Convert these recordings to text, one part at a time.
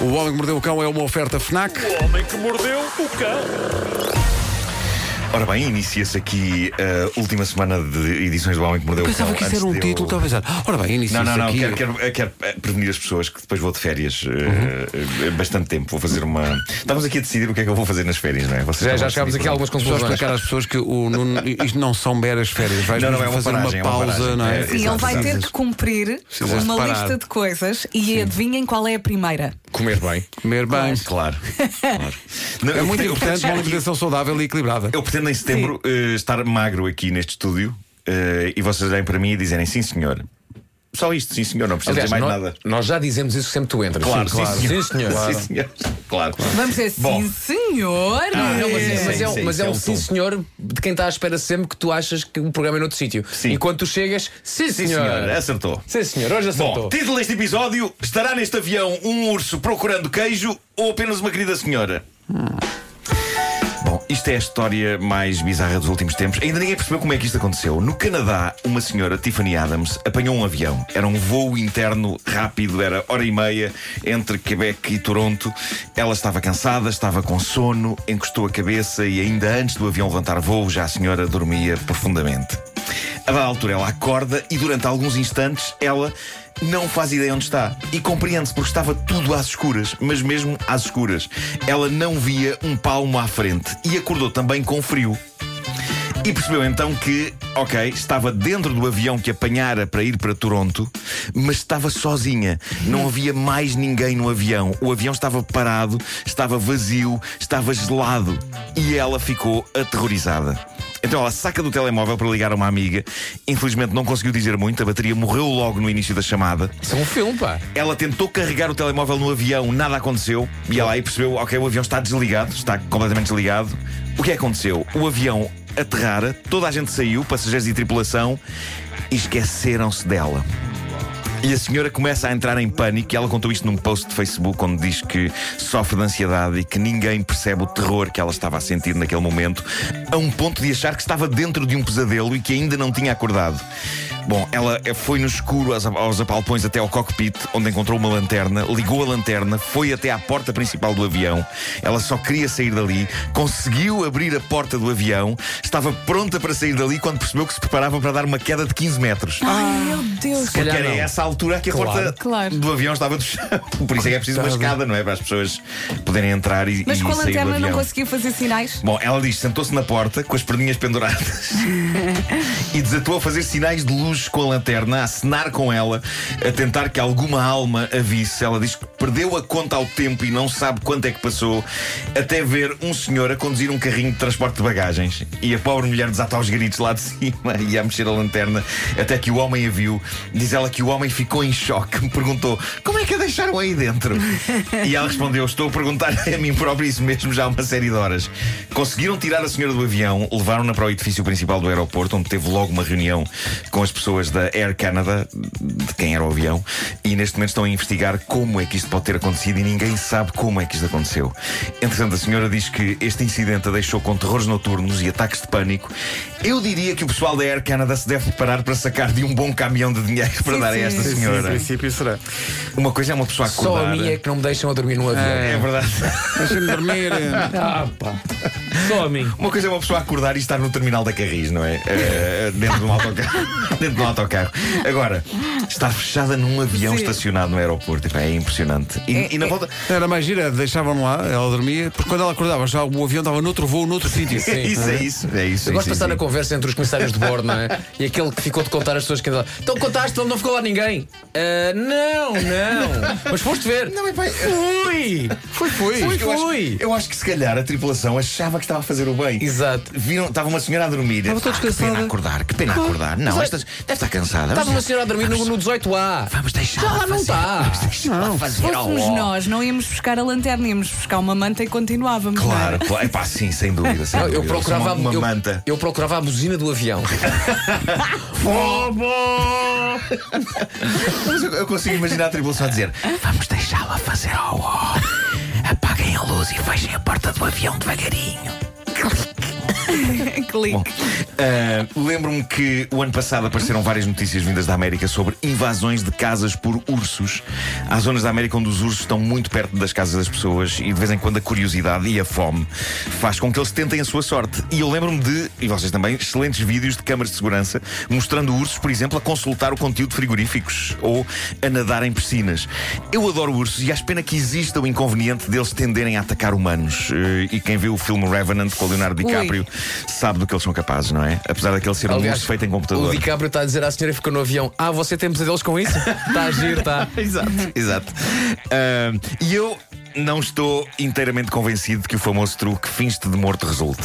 O Homem que Mordeu o Cão é uma oferta FNAC. O homem que mordeu o cão. Ora bem, inicia-se aqui a última semana de edições do Homem que Mordeu o Cão. Pensava que isso era um eu- título, pensar. Ora bem, Não, inicia-se não, não, aqui. quero, quero- quero, eh, prevenir as pessoas que depois vou de férias eh, eh, bastante tempo. Vou fazer uma. Estamos aqui a decidir o que é que eu vou fazer nas férias, não é? Vocês Já, já chegámos aqui a algumas Só conclusões. explicar às pessoas que o Nuno, isto não são meras férias. Vais Não, não, mesmo é uma fazer paragem, é uma uma pausa, paragem. não é? É, Sim, ele vai ter que cumprir Precisas uma lista de coisas e adivinhem qual é a primeira. Comer bem. Comer bem. Claro. claro. Não, É eu muito pretendo- importante uma alimentação saudável e equilibrada. Eu pretendo em setembro eh, estar magro aqui neste estúdio eh, e vocês olhem para mim e dizerem sim, senhor. Só isto, sim, senhor, não precisa Aliás, dizer mais nada. nós já dizemos isso sempre que tu entras. Claro, sim, sim, claro. senhor. Sim, senhor. Sim, senhor. Claro. Vamos dizer Bom. sim, senhor. Ah, não, mas, é- mas Sim, é, um- sim, mas é é um um sim, tom. senhor de quem está à espera sempre que tu achas que o programa é noutro sítio. Sim. E quando tu chegas, sim, Sim, senhor. senhor, acertou. Sim, senhor, hoje acertou. Bom, título deste episódio: Estará neste avião um urso procurando queijo ou apenas uma querida senhora? Isto é a história mais bizarra dos últimos tempos. Ainda ninguém percebeu como é que isto aconteceu. No Canadá, uma senhora, Tiffany Adams, apanhou um avião. Era um voo interno rápido, era hora e meia entre Quebec e Toronto. Ela estava cansada, estava com sono, encostou a cabeça e ainda antes do avião levantar voo, já a senhora dormia profundamente. A dada altura ela acorda e durante alguns instantes ela não faz ideia onde está. E compreende-se porque estava tudo às escuras, mas mesmo às escuras. Ela não via um palmo à frente e acordou também com frio. E percebeu então que, ok, estava dentro do avião que apanhara para ir para Toronto, mas estava sozinha. Não havia mais ninguém no avião. O avião estava parado, estava vazio, estava gelado. E ela ficou aterrorizada. Então ela saca do telemóvel para ligar a uma amiga. Infelizmente não conseguiu dizer muito, a bateria morreu logo no início da chamada. Isso é um filme, pá. Ela tentou carregar o telemóvel no avião, nada aconteceu. E ela aí percebeu: ok, o avião está desligado, está completamente desligado. O que é aconteceu? O avião aterrara, toda a gente saiu, passageiros e tripulação, e esqueceram-se dela. E a senhora começa a entrar em pânico. E ela contou isto num post de Facebook onde diz que sofre de ansiedade e que ninguém percebe o terror que ela estava a sentir naquele momento, a um ponto de achar que estava dentro de um pesadelo e que ainda não tinha acordado. Bom, ela foi no escuro aos, aos apalpões até ao cockpit, onde encontrou uma lanterna, ligou a lanterna, foi até à porta principal do avião. Ela só queria sair dali, conseguiu abrir a porta do avião, estava pronta para sair dali quando percebeu que se preparava para dar uma queda de 15 metros. Ai, meu Deus. Porque era não. essa a altura que a Claro. porta Claro. do avião estava do chão. Por isso é que é preciso uma escada, não é? Para as pessoas poderem entrar e, Mas e com a sair do lanterna avião. não conseguiu fazer sinais? Bom, ela diz, sentou-se na porta com as perninhas penduradas e desatou a fazer sinais de luz com a lanterna, a acenar com ela, a tentar que alguma alma a visse. Ela diz que perdeu a conta ao tempo e não sabe quanto é que passou, até ver um senhor a conduzir um carrinho de transporte de bagagens. E a pobre mulher desata aos gritos lá de cima e a mexer a lanterna, até que o homem a viu. Diz ela que o homem ficou em choque, me perguntou: como é que a deixaram aí dentro? E ela respondeu: Estou a perguntar a mim próprio isso mesmo já há uma série de horas. Conseguiram tirar a senhora do avião, levaram-na para o edifício principal do aeroporto, onde teve logo uma reunião com as pessoas da Air Canada, de quem era o avião, e neste momento estão a investigar como é que isto pode ter acontecido e ninguém sabe como é que isto aconteceu. Entretanto, a senhora diz que este incidente a deixou com terrores noturnos e ataques de pânico. Eu diria que o pessoal da Air Canada se deve preparar para sacar de um bom caminhão de dinheiro para Sim, dar a sim. esta Sim, Sim, senhora. em princípio será. Uma coisa é uma pessoa Só acordar. a minha é que não me deixam a dormir no avião. É verdade. Deixa-me dormir. Ah, pá. Só a mim. Uma coisa é uma pessoa acordar e estar no terminal da Carris, não é? Eh, dentro de um autocarro. dentro de um autocarro. Agora, estar fechada num avião Sim. estacionado no aeroporto é impressionante. E, É- e na é- volta. Era mais gira, deixavam lá, ela dormia, porque quando ela acordava, já o avião estava noutro voo, noutro sítio. É isso, é isso, é isso. Eu gosto de sim, passar sim. na conversa entre os comissários de bordo, não é? E aquele que ficou de contar as pessoas que ainda. Então contaste, não ficou lá ninguém. "Ah, não, não. Mas foste ver. Não, Fui! Foi, foi. Foi, eu, acho, foi! eu acho que se calhar a tripulação achava que estava a fazer o bem. Exato. Viram, estava uma senhora a dormir. Estava toda Ah, que pena descansada. acordar, que pena acordar. Não, esta deve estar cansada. Estava uma senhora a dormir no, no 18A. vamos deixar. Já lá não está. Vamos deixá-la fazer Se ao fôssemos nós, não íamos buscar a lanterna, íamos buscar uma manta e continuávamos. não Claro, claro. Epá, sim, sem dúvida. Sem Não, eu dúvida. procurava, uma, uma eu, manta. eu procurava a buzina do avião. Mas eu, consigo imaginar a tripulação a dizer: Vamos deixá-la fazer ao ó. Apaguem a luz e fechem a porta do avião devagarinho. Clique. Bom, ah, lembro-me que o ano passado apareceram várias notícias vindas da América sobre invasões de casas por ursos. Há zonas da América onde os ursos estão muito perto das casas das pessoas e de vez em quando a curiosidade e a fome faz com que eles tentem a sua sorte. E eu lembro-me de, e vocês também, excelentes vídeos de câmaras de segurança mostrando ursos, por exemplo, a consultar o conteúdo de frigoríficos ou a nadar em piscinas. Eu adoro ursos e acho pena que exista o inconveniente deles tenderem a atacar humanos. Eh, E quem viu o filme Revenant com o Leonardo DiCaprio sabe do que eles são capazes, não é? Apesar daquele ser um urso feito em O computador. DiCaprio está a dizer à senhora que ficou no avião: Ah, você tem pesadelos com isso? Está a giro, está. exato, exato. Ahm, e eu não estou inteiramente convencido de que o famoso truque finge-te de morto resulte.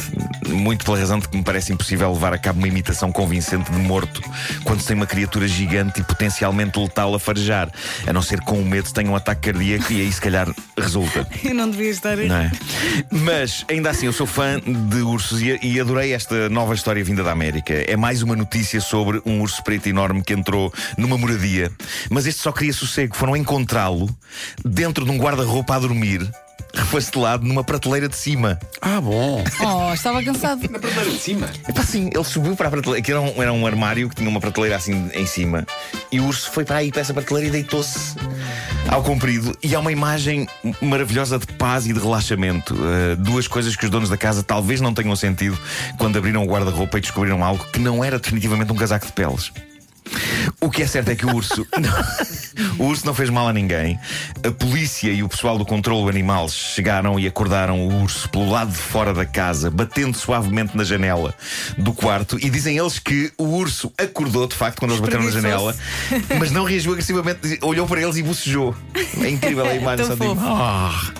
Muito pela razão de que me parece impossível levar a cabo uma imitação convincente de morto quando se tem uma criatura gigante e potencialmente letal a farejar. A não ser que com o medo tenha um ataque cardíaco e aí se calhar resulta. Eu não devia estar aí. É? Mas ainda assim, eu sou fã de ursos e, e adorei esta nova história vinda da América. É mais uma notícia sobre um urso preto enorme que entrou numa moradia. Mas este só queria sossego. Foram encontrá-lo dentro de um guarda-roupa a dormir, refastelado numa prateleira de cima. Ah, bom. Oh, estava cansado. Na prateleira de cima. Epá, sim, ele subiu para a prateleira. Aquilo era um, era um armário que tinha uma prateleira assim em cima. E o urso foi para aí, para essa prateleira e deitou-se ao comprido. E há uma imagem maravilhosa de paz e de relaxamento. Uh, duas coisas que os donos da casa talvez não tenham sentido quando abriram o guarda-roupa e descobriram algo que não era definitivamente um casaco de peles. O que é certo é que o urso. o urso não fez mal a ninguém. A polícia e o pessoal do controle animal chegaram e acordaram o urso pelo lado de fora da casa, batendo suavemente na janela do quarto. E dizem eles que o urso acordou, de facto, quando eles bateram na janela, mas não reagiu agressivamente, olhou para eles e bocejou. É incrível a imagem. Só digo, fofo.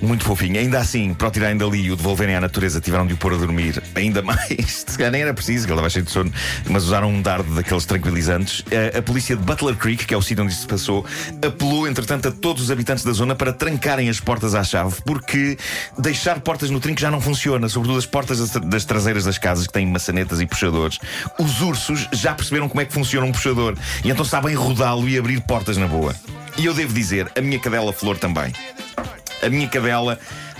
Muito fofinho. Ainda assim, para o tirarem dali e o devolverem à natureza, tiveram de o pôr a dormir ainda mais. Se calhar nem era preciso, que ele estava cheio de sono, mas usaram um dardo daqueles tranquilizantes. A, a polícia de Butler Creek, que é o sítio onde isto se passou, apelou, entretanto, a todos os habitantes da zona para trancarem as portas à chave, porque deixar portas no trinco já não funciona, sobretudo as portas das traseiras das casas, que têm maçanetas e puxadores. Os ursos já perceberam como é que funciona um puxador e então sabem rodá-lo e abrir portas na boa. E eu devo dizer, a minha cadela Flor também. A minha cadela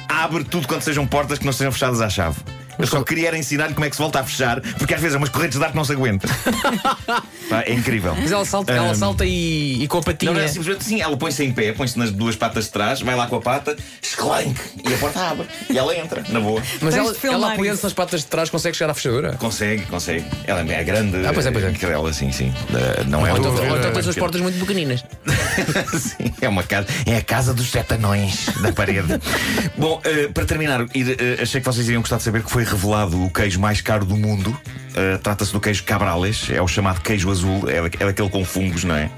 abre tudo quando sejam portas que não sejam fechadas à chave. Eu só queria era ensinar-lhe como é que se volta a fechar, porque às vezes é umas correntes de ar que não se aguenta. Pá, é incrível. Mas ela salta, ela salta e, e com a patinha. Não, não é simplesmente assim, ela põe-se em pé, põe-se nas duas patas de trás, vai lá com a pata, esclanque, e a porta abre. E ela entra, na boa. Mas Tens ela, ela apoiando-se nas patas de trás consegue chegar à fechadura. Consegue, consegue. Ela é grande. Ah, pois é, pois é. Cadela, sim, sim. Uh, não é Ou então, ou então o- tens as portas muito pequeninas. Sim, é uma casa. É a casa dos sete anões da parede. Bom, eh, para terminar, ir, eh, achei que vocês iriam gostar de saber que foi revelado o queijo mais caro do mundo. Eh, Trata-se do queijo Cabrales, é o chamado queijo azul, é, da- é daquele com fungos, não é?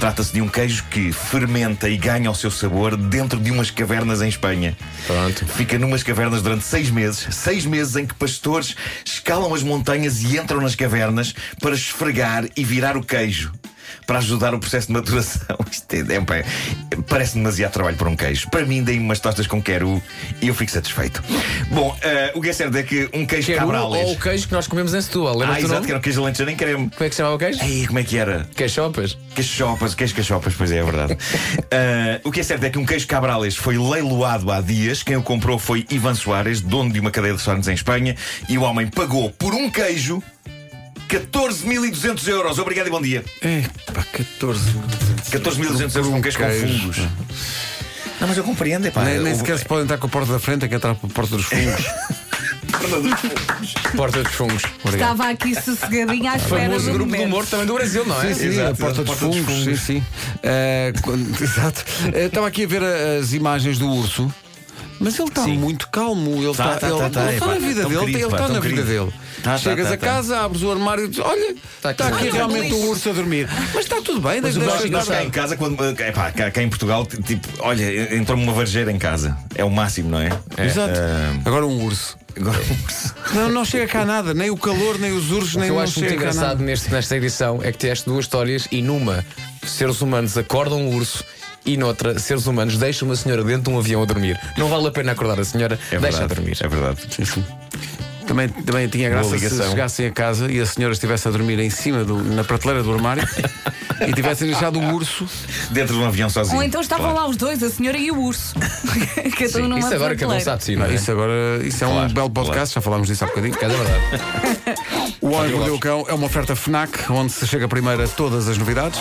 Trata-se de um queijo que fermenta e ganha o seu sabor dentro de umas cavernas em Espanha. Pronto. Fica numas cavernas durante seis meses. Seis meses em que pastores escalam as montanhas e entram nas cavernas para esfregar e virar o queijo. Para ajudar o processo de maturação. Isto é, é, parece demasiado trabalho para um queijo. Para mim, deem-me umas tostas com queru e eu fico satisfeito. Bom, eh, o que é certo é que um queijo Queijo cabrales. ou o queijo que nós comemos em Setúbal. Ah, Lembra-te do exato, nome? que era um queijo alentejano em creme. Como é que se chamava o queijo? Ei, como é que era? Queixopas. Cachopas, queijo cachopas, pois é, é verdade. Ah, o que é certo é que um queijo Cabrales foi leiloado há dias. Quem o comprou foi Ivan Soares, dono de uma cadeia de restaurantes em Espanha, e o homem pagou por um queijo 14.200 euros. Obrigado e bom dia. É, pá, 14. 14.200 euros um queijo com fungos. Não, mas eu compreendo, é pá. Nem, nem O- sequer se pode entrar com a porta da frente, é que entrar pela porta dos fungos. Porta dos fungos. Estava aqui sossegadinha à espera Famoso do grupo do momento. humor também do Brasil, não é? Sim, sim, Exato, a porta exato, dos porta dos fungos. Sim, fungos. sim. Eh, quando- exato. Eh, Estava aqui a ver a- as imagens do urso. Mas ele está Sim. muito calmo. Ele Tá, está tá, ele, tá, tá, ele é, está pá, na vida tão dele. querido, ele está na vida dele. Tá, tá, Chegas tá, a tá. casa, abres o armário e dizes: Olha, está aqui. aqui, realmente o urso a dormir. Mas está tudo bem, o deixa, nós- Nós cá em casa, quando, é pá, cá, cá em Portugal, tipo, olha, entrou-me uma varjeira em casa. É o máximo, não é? Exato. Ah, Agora um urso. agora, Não, não chega cá nada, nem o calor, nem os ursos, O nem que eu acho muito engraçado neste, nesta edição é que tiveste duas histórias e numa seres humanos acordam um urso e noutra seres humanos deixam uma senhora dentro de um avião a dormir. Não vale a pena acordar a senhora, é deixa a dormir. É verdade. Sim, sim. Também, também tinha graça se chegassem a casa e a senhora estivesse a dormir em cima, do, na prateleira do armário e tivessem deixado o urso. Dentro de um avião sozinho. Ou então estavam Claro. lá os dois, a senhora e o urso. Um numa Isso agora um prateleira. sabe de si, não é? isso agora isso é um Claro, belo podcast, já falámos disso há bocadinho. É verdade. O Homem que Mordeu o Cão é uma oferta FNAC, onde se chega primeiro a todas as novidades.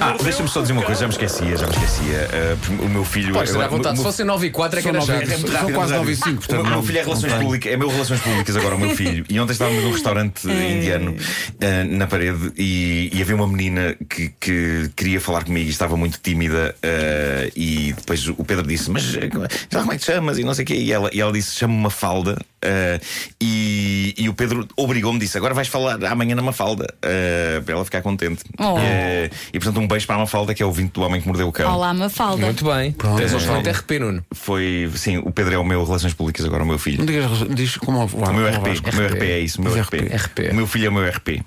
Ah, deixa-me só dizer uma coisa, já me esquecia, já me esquecia. Uh, o meu filho. Pode estar à vontade. Se fosse 9 e 4 é que era já. nove- É muito São rápido, quase mas nove e rápido. cinco, O portanto meu- O meu não- filho é relações tem. públicas, é meu relações públicas agora, o meu filho. E ontem estávamos num restaurante indiano eh, na parede e, e havia uma menina que, que queria falar comigo e estava muito tímida. eh, e depois o Pedro disse: Mas eh, como é- já como é que te chamas? E não sei o quê. E ela, e ela disse: Chama-me Mafalda. Eh, e, e o Pedro obrigou-me, disse: Agora vais falar amanhã na Mafalda, eh, para ela ficar contente. Oh. Eh, e portanto, um beijo para a Mafalda, que é o ouvinte do homem que mordeu o cão. Olá, Mafalda. Muito bem. Tens um excelente RP, Nuno. Foi, sim, o Pedro é o meu Relações Públicas, agora o meu filho. Não digas, diz como o, O meu RP, o meu RP é isso, o meu RP. RP. O meu filho é o meu RP.